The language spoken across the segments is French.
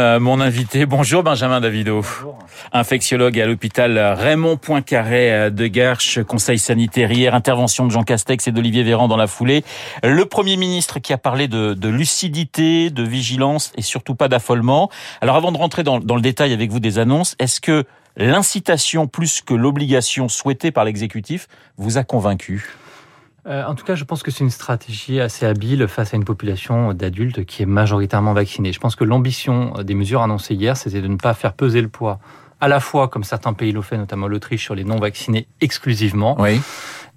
Euh, mon invité, bonjour Benjamin Davido, bonjour. infectiologue à l'hôpital Raymond Poincaré euh, de Garches, conseil sanitaire hier, intervention de Jean Castex et d'Olivier Véran dans la foulée. Le Premier ministre qui a parlé de, de lucidité, de vigilance et surtout pas d'affolement. Alors avant de rentrer dans, dans le détail avec vous des annonces, est-ce que l'incitation plus que l'obligation souhaitée par l'exécutif vous a convaincu? Euh, en tout cas, je pense que c'est une stratégie assez habile face à une population d'adultes qui est majoritairement vaccinée. Je pense que l'ambition des mesures annoncées hier, c'était de ne pas faire peser le poids à la fois, comme certains pays l'ont fait, notamment l'Autriche, sur les non-vaccinés exclusivement.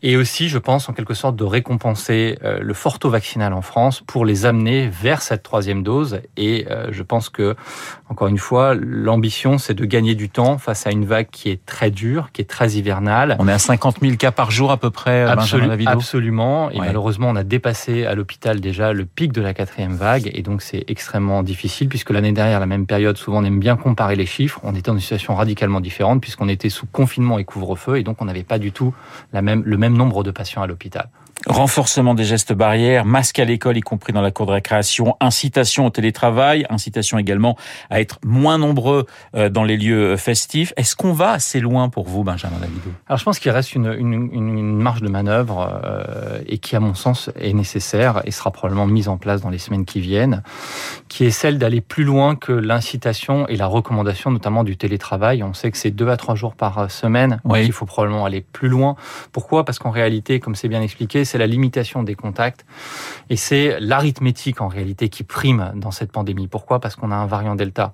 Et aussi, je pense, en quelque sorte, de récompenser euh, le fort taux vaccinal en France pour les amener vers cette troisième dose. Et euh, je pense que, encore une fois, l'ambition, c'est de gagner du temps face à une vague qui est très dure, qui est très hivernale. On est à 50 000 cas par jour à peu près, euh, Absolu Absolument. Et malheureusement, on a dépassé à l'hôpital déjà le pic de la quatrième vague. Et donc, c'est extrêmement difficile puisque l'année dernière, la même période, souvent, on aime bien comparer les chiffres. On était dans une situation radicalement différente puisqu'on était sous confinement et couvre-feu. Et donc, on n'avait pas du tout la même, le même nombre de patients à l'hôpital. Renforcement des gestes barrières, masque à l'école, y compris dans la cour de récréation, incitation au télétravail, incitation également à être moins nombreux euh, dans les lieux festifs. Est-ce qu'on va assez loin pour vous, Benjamin Davidou? Alors je pense qu'il reste une, une, une, marge de manœuvre euh, et qui, à mon sens, est nécessaire et sera probablement mise en place dans les semaines qui viennent, qui est celle d'aller plus loin que l'incitation et la recommandation, notamment du télétravail. On sait que c'est deux à trois jours par semaine, oui. il faut probablement aller plus loin. Pourquoi? Parce qu'en réalité, comme c'est bien expliqué, c'est la limitation des contacts et c'est l'arithmétique en réalité qui prime dans cette pandémie. Pourquoi? Parce qu'on a un variant Delta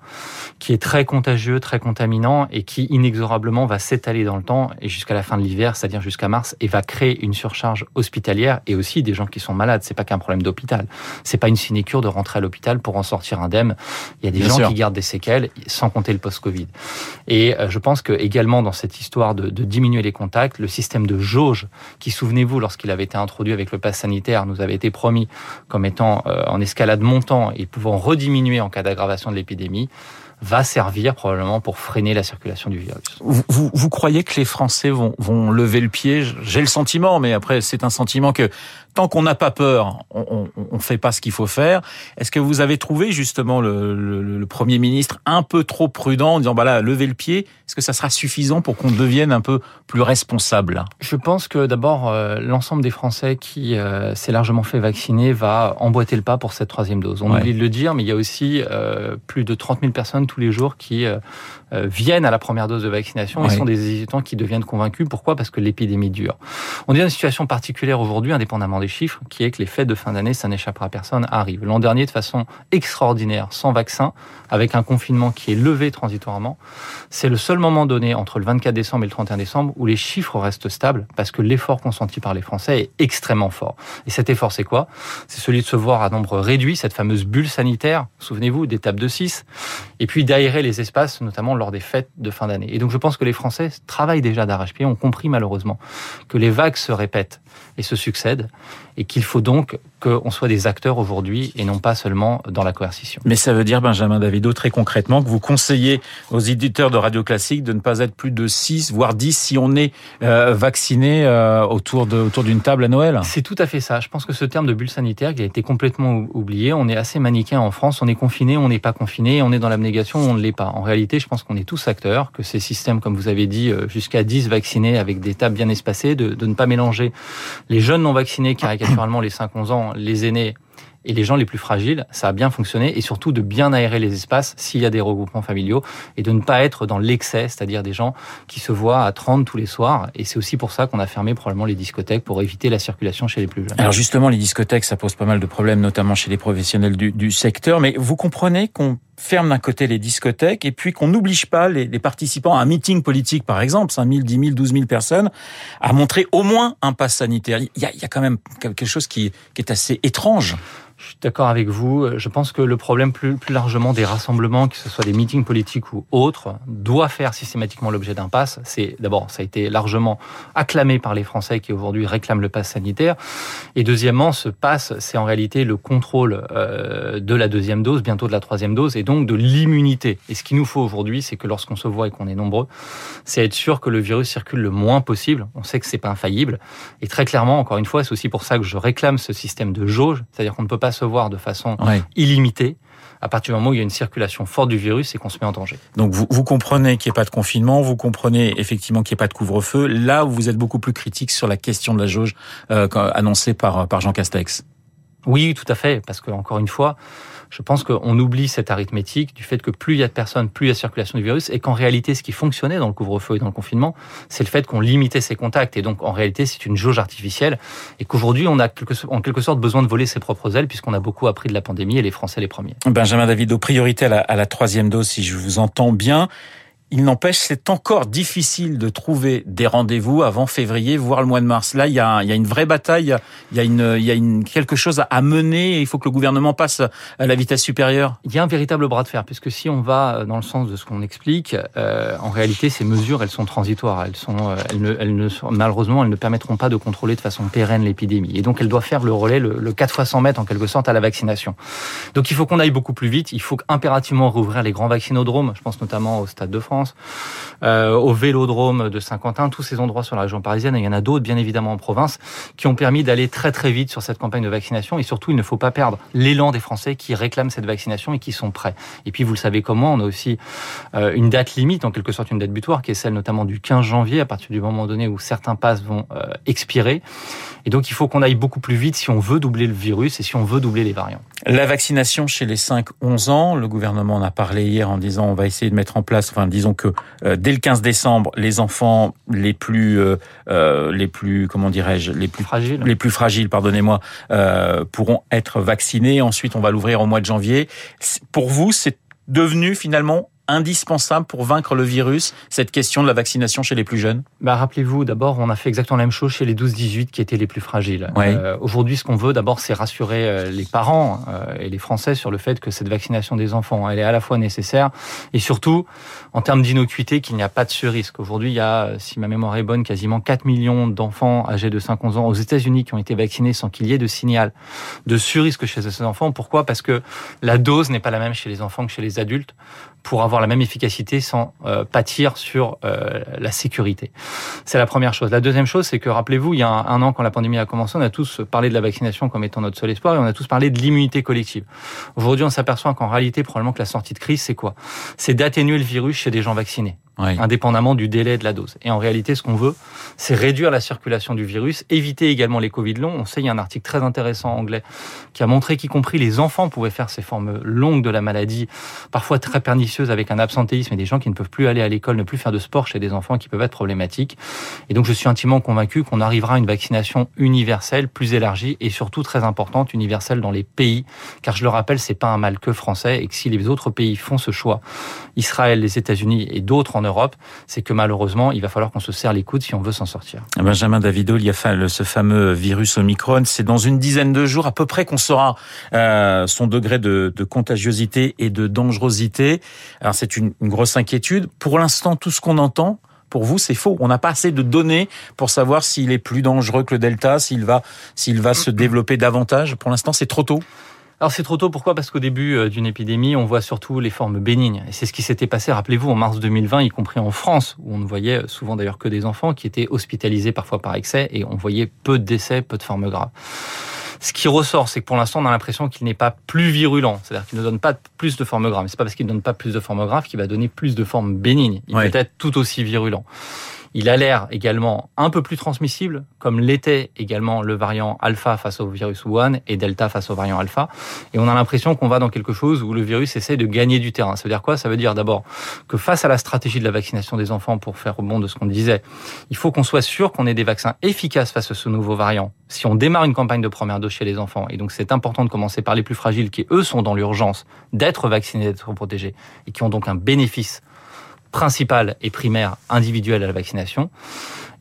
qui est très contagieux, très contaminant et qui inexorablement va s'étaler dans le temps et jusqu'à la fin de l'hiver, c'est-à-dire jusqu'à mars, et va créer une surcharge hospitalière et aussi des gens qui sont malades. C'est pas qu'un problème d'hôpital. C'est pas une sinécure de rentrer à l'hôpital pour en sortir indemne. Il y a des Bien gens sûr. qui gardent des séquelles, sans compter le post-Covid. Et euh, je pense que également dans cette histoire de, de diminuer les contacts, le système de jauge qui, souvenez-vous, lorsqu'il avait été introduit avec le pass sanitaire, nous avait été promis comme étant euh, en escalade montant et pouvant rediminuer en cas d'aggravation de l'épidémie, va servir probablement pour freiner la circulation du virus. Vous, vous, vous croyez que les Français vont, vont lever le pied? J'ai le sentiment, mais après c'est un sentiment que tant qu'on n'a pas peur, on ne fait pas ce qu'il faut faire. Est-ce que vous avez trouvé justement le, le, le, Premier ministre un peu trop prudent en disant bah là, levez le pied Est-ce que ça sera suffisant pour qu'on devienne un peu plus responsable? Je pense que d'abord, euh, l'ensemble des Français qui euh, s'est largement fait vacciner va emboîter le pas pour cette troisième dose. On Ouais. oublie de le dire, mais il y a aussi euh, plus de 30 000 personnes tous les jours qui viennent à la première dose de vaccination et Ouais. sont des hésitants qui deviennent convaincus. Pourquoi? Parce que l'épidémie dure. On est dans une situation particulière aujourd'hui, indépendamment des chiffres, qui est que les fêtes de fin d'année, ça n'échappera à personne, arrivent. L'an dernier, de façon extraordinaire, sans vaccin, avec un confinement qui est levé transitoirement, c'est le seul moment donné entre le 24 décembre et le 31 décembre où les chiffres restent stables parce que l'effort consenti par les Français est extrêmement fort. Et cet effort, c'est quoi? C'est celui de se voir à nombre réduit, cette fameuse bulle sanitaire, souvenez-vous, tables de 6, et puis d'aérer les espaces, notamment lors des fêtes de fin d'année. Et donc je pense que les Français travaillent déjà d'arrache-pied, ont compris malheureusement que les vagues se répètent et se succèdent, et qu'il faut donc qu'on soit des acteurs aujourd'hui et non pas seulement dans la coercition. Mais ça veut dire, Benjamin Davido, très concrètement, que vous conseillez aux éditeurs de Radio Classique de ne pas être plus de 6, voire 10 si on est euh, vacciné euh, autour de autour d'une table à Noël? C'est tout à fait ça. Je pense que ce terme de bulle sanitaire qui a été complètement ou- oublié, on est assez manichéen en France. On est confiné, on n'est pas confiné, on est dans l'abnégation, on ne l'est pas. En réalité, je pense qu'on est tous acteurs, que ces systèmes, comme vous avez dit, euh, jusqu'à 10 vaccinés avec des tables bien espacées, de, de ne pas mélanger les jeunes non vaccinés, caricaturalement les 5-11 ans, les aînés et les gens les plus fragiles, ça a bien fonctionné et surtout de bien aérer les espaces s'il y a des regroupements familiaux et de ne pas être dans l'excès, c'est-à-dire des gens qui se voient à 30 tous les soirs et c'est aussi pour ça qu'on a fermé probablement les discothèques pour éviter la circulation chez les plus jeunes. Alors justement, les discothèques, ça pose pas mal de problèmes, notamment chez les professionnels du, du secteur. Mais vous comprenez qu'on ferme d'un côté les discothèques et puis qu'on n'oblige pas les, participants à un meeting politique, par exemple, 5 000, 10 000, 12 000 personnes, à montrer au moins un pass sanitaire. Il y a, quand même quelque chose qui est assez étrange. Je suis d'accord avec vous. Je pense que le problème plus, plus largement des rassemblements, que ce soit des meetings politiques ou autres, doit faire systématiquement l'objet d'un pass. C'est d'abord, ça a été largement acclamé par les Français qui aujourd'hui réclament le pass sanitaire. Et deuxièmement, ce pass, c'est en réalité le contrôle euh, de la deuxième dose, bientôt de la troisième dose, et donc de l'immunité. Et ce qu'il nous faut aujourd'hui, c'est que lorsqu'on se voit et qu'on est nombreux, c'est être sûr que le virus circule le moins possible. On sait que c'est pas infaillible. Et très clairement, encore une fois, c'est aussi pour ça que je réclame ce système de jauge, c'est-à-dire qu'on ne peut pas se voir de façon illimitée à partir du moment où il y a une circulation forte du virus et qu'on se met en danger. Donc vous, vous comprenez qu'il n'y ait pas de confinement, vous comprenez effectivement qu'il n'y ait pas de couvre-feu. Là où vous êtes beaucoup plus critique sur la question de la jauge euh, annoncée par, par Jean Castex. Oui, tout à fait, parce que encore une fois, je pense qu'on oublie cette arithmétique du fait que plus il y a de personnes, plus il y a circulation du virus, et qu'en réalité, ce qui fonctionnait dans le couvre-feu et dans le confinement, c'est le fait qu'on limitait ses contacts. Et donc, en réalité, c'est une jauge artificielle, et qu'aujourd'hui, on a en quelque sorte besoin de voler ses propres ailes, puisqu'on a beaucoup appris de la pandémie, et les Français les premiers. Benjamin David, aux priorités à la, à la troisième dose, si je vous entends bien. Il n'empêche, c'est encore difficile de trouver des rendez-vous avant février, voire le mois de mars. Là, il y a, il y a une vraie bataille, il y a, une, il y a une, quelque chose à mener il faut que le gouvernement passe à la vitesse supérieure. Il y a un véritable bras de fer, puisque si on va dans le sens de ce qu'on explique, euh, en réalité, ces mesures, elles sont transitoires. Elles sont, euh, elles ne, elles ne, malheureusement, elles ne permettront pas de contrôler de façon pérenne l'épidémie. Et donc, elles doivent faire le relais, le, le 4 fois 100 mètres, en quelque sorte, à la vaccination. Donc, il faut qu'on aille beaucoup plus vite. Il faut impérativement rouvrir les grands vaccinodromes. Je pense notamment au Stade de France euh, au Vélodrome de Saint-Quentin, tous ces endroits sur la région parisienne. Et il y en a d'autres, bien évidemment, en province, qui ont permis d'aller très très vite sur cette campagne de vaccination. Et surtout, il ne faut pas perdre l'élan des Français qui réclament cette vaccination et qui sont prêts. Et puis, vous le savez comment, on a aussi euh, une date limite, en quelque sorte une date butoir, qui est celle notamment du 15 janvier, à partir du moment donné où certains passes vont euh, expirer. Et donc, il faut qu'on aille beaucoup plus vite si on veut doubler le virus et si on veut doubler les variants. La vaccination chez les 5-11 ans, le gouvernement en a parlé hier en disant on va essayer de mettre en place, enfin disons que euh, dès le 15 décembre, les enfants les plus, euh, euh, les plus, comment dirais-je, les plus fragiles, les plus fragiles, pardonnez-moi, pourront être vaccinés. Ensuite, on va l'ouvrir au mois de janvier. Pour vous, c'est devenu finalement indispensable pour vaincre le virus, cette question de la vaccination chez les plus jeunes? Bah, Rappelez-vous, d'abord, on a fait exactement la même chose chez les 12-18 qui étaient les plus fragiles. Euh, Aujourd'hui, ce qu'on veut d'abord, c'est rassurer euh, les parents euh, et les Français sur le fait que cette vaccination des enfants, elle est à la fois nécessaire et surtout, en termes d'innocuité, qu'il n'y a pas de ce-risque. Aujourd'hui, il y a, si ma mémoire est bonne, quasiment 4 millions d'enfants âgés de 5-11 ans aux États-Unis qui ont été vaccinés sans qu'il y ait de signal de sur-risque chez ces enfants. Pourquoi? Parce que la dose n'est pas la même chez les enfants que chez les adultes pour avoir la même efficacité sans euh, pâtir sur euh, la sécurité. C'est la première chose. La deuxième chose, c'est que rappelez-vous, il y a un, an, quand la pandémie a commencé, on a tous parlé de la vaccination comme étant notre seul espoir et on a tous parlé de l'immunité collective. Aujourd'hui, on s'aperçoit qu'en réalité, probablement que la sortie de crise, c'est quoi? C'est d'atténuer le virus chez des gens vaccinés indépendamment du délai de la dose. Et en réalité, ce qu'on veut, c'est réduire la circulation du virus, éviter également les Covid longs. On sait, il y a un article très intéressant anglais qui a montré qu'y compris les enfants pouvaient faire ces formes longues de la maladie, parfois très pernicieuses avec un absentéisme et des gens qui ne peuvent plus aller à l'école, ne plus faire de sport chez des enfants qui peuvent être problématiques. Et donc, je suis intimement convaincu qu'on arrivera à une vaccination universelle, plus élargie et surtout très importante, universelle dans les pays. Car je le rappelle, c'est pas un mal que français et que si les autres pays font ce choix, Israël, les États-Unis et d'autres en Europe, c'est que malheureusement, il va falloir qu'on se serre les coudes si on veut s'en sortir. Benjamin Davido, il y a ce fameux virus Omicron. C'est dans une dizaine de jours à peu près qu'on saura euh, son degré de, contagiosité et de dangerosité. Alors c'est une, une grosse inquiétude. Pour l'instant, tout ce qu'on entend, pour vous, c'est faux. On n'a pas assez de données pour savoir s'il est plus dangereux que le Delta, s'il va, s'il va se développer davantage. Pour l'instant, c'est trop tôt. Alors c'est trop tôt, pourquoi? Parce qu'au début euh, d'une épidémie, on voit surtout les formes bénignes. Et c'est ce qui s'était passé, rappelez-vous, en mars 2020, y compris en France, où on ne voyait souvent d'ailleurs que des enfants qui étaient hospitalisés parfois par excès, et on voyait peu de décès, peu de formes graves. Ce qui ressort, c'est que pour l'instant, on a l'impression qu'il n'est pas plus virulent. C'est-à-dire qu'il ne donne pas plus de formes graves. Mais c'est pas parce qu'il ne donne pas plus de formes graves qu'il va donner plus de formes bénignes. Il peut être tout aussi virulent. Il a l'air également un peu plus transmissible, comme l'était également le variant alpha face au virus Wuhan et delta face au variant alpha. Et on a l'impression qu'on va dans quelque chose où le virus essaie de gagner du terrain. Ça veut dire quoi? Ça veut dire d'abord que face à la stratégie de la vaccination des enfants, pour faire rebond de ce qu'on disait, il faut qu'on soit sûr qu'on ait des vaccins efficaces face à ce nouveau variant. Si on démarre une campagne de première dose chez les enfants, et donc c'est important de commencer par les plus fragiles qui, eux, sont dans l'urgence d'être vaccinés, d'être protégés, et qui ont donc un bénéfice principale et primaire individuelle à la vaccination.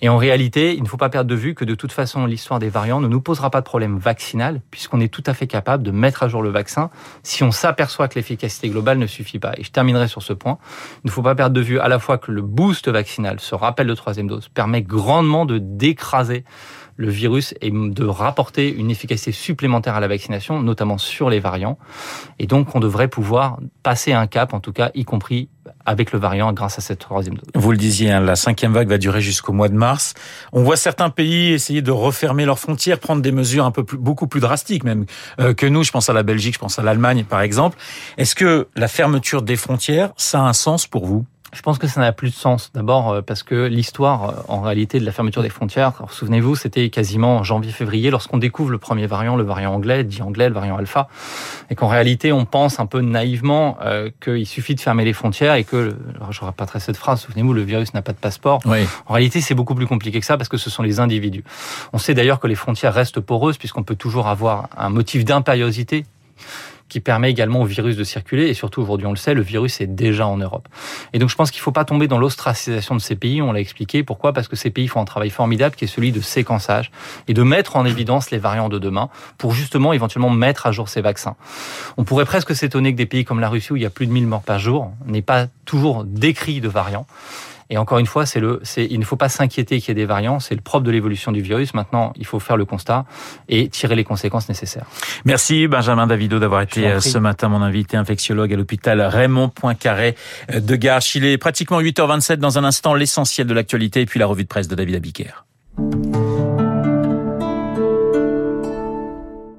Et en réalité, il ne faut pas perdre de vue que de toute façon, l'histoire des variants ne nous posera pas de problème vaccinal, puisqu'on est tout à fait capable de mettre à jour le vaccin si on s'aperçoit que l'efficacité globale ne suffit pas. Et je terminerai sur ce point. Il ne faut pas perdre de vue à la fois que le boost vaccinal, ce rappel de troisième dose, permet grandement de d'écraser le virus et de rapporter une efficacité supplémentaire à la vaccination, notamment sur les variants. Et donc, on devrait pouvoir passer un cap, en tout cas, y compris avec le variant grâce à cette troisième dose. Vous le disiez, hein, la cinquième vague va durer jusqu'au mois de mars. On voit certains pays essayer de refermer leurs frontières, prendre des mesures un peu plus, beaucoup plus drastiques même euh, que nous. Je pense à la Belgique, je pense à l'Allemagne par exemple. Est-ce que la fermeture des frontières, ça a un sens pour vous? Je pense que ça n'a plus de sens. D'abord euh, parce que l'histoire, euh, en réalité, de la fermeture des frontières, souvenez-vous, c'était quasiment janvier-février lorsqu'on découvre le premier variant, le variant anglais, dit anglais, le variant alpha, et qu'en réalité, on pense un peu naïvement euh, qu'il suffit de fermer les frontières et que, alors je répéterai cette phrase, souvenez-vous, le virus n'a pas de passeport. Oui. En réalité, c'est beaucoup plus compliqué que ça parce que ce sont les individus. On sait d'ailleurs que les frontières restent poreuses puisqu'on peut toujours avoir un motif d'impériosité qui permet également au virus de circuler. Et surtout, aujourd'hui, on le sait, le virus est déjà en Europe. Et donc, je pense qu'il ne faut pas tomber dans l'ostracisation de ces pays. On l'a expliqué. Pourquoi? Parce que ces pays font un travail formidable qui est celui de séquençage et de mettre en évidence les variants de demain pour justement éventuellement mettre à jour ces vaccins. On pourrait presque s'étonner que des pays comme la Russie, où il y a plus de 1000 morts par jour, n'aient pas toujours décrit de variants. Et encore une fois, c'est le, c'est, il ne faut pas s'inquiéter qu'il y ait des variants. C'est le propre de l'évolution du virus. Maintenant, il faut faire le constat et tirer les conséquences nécessaires. Merci Benjamin Davido d'avoir été euh, ce matin mon invité infectiologue à l'hôpital Raymond Poincaré de Garches. Il est pratiquement 8h27 dans un instant l'essentiel de l'actualité et puis la revue de presse de David Abiker.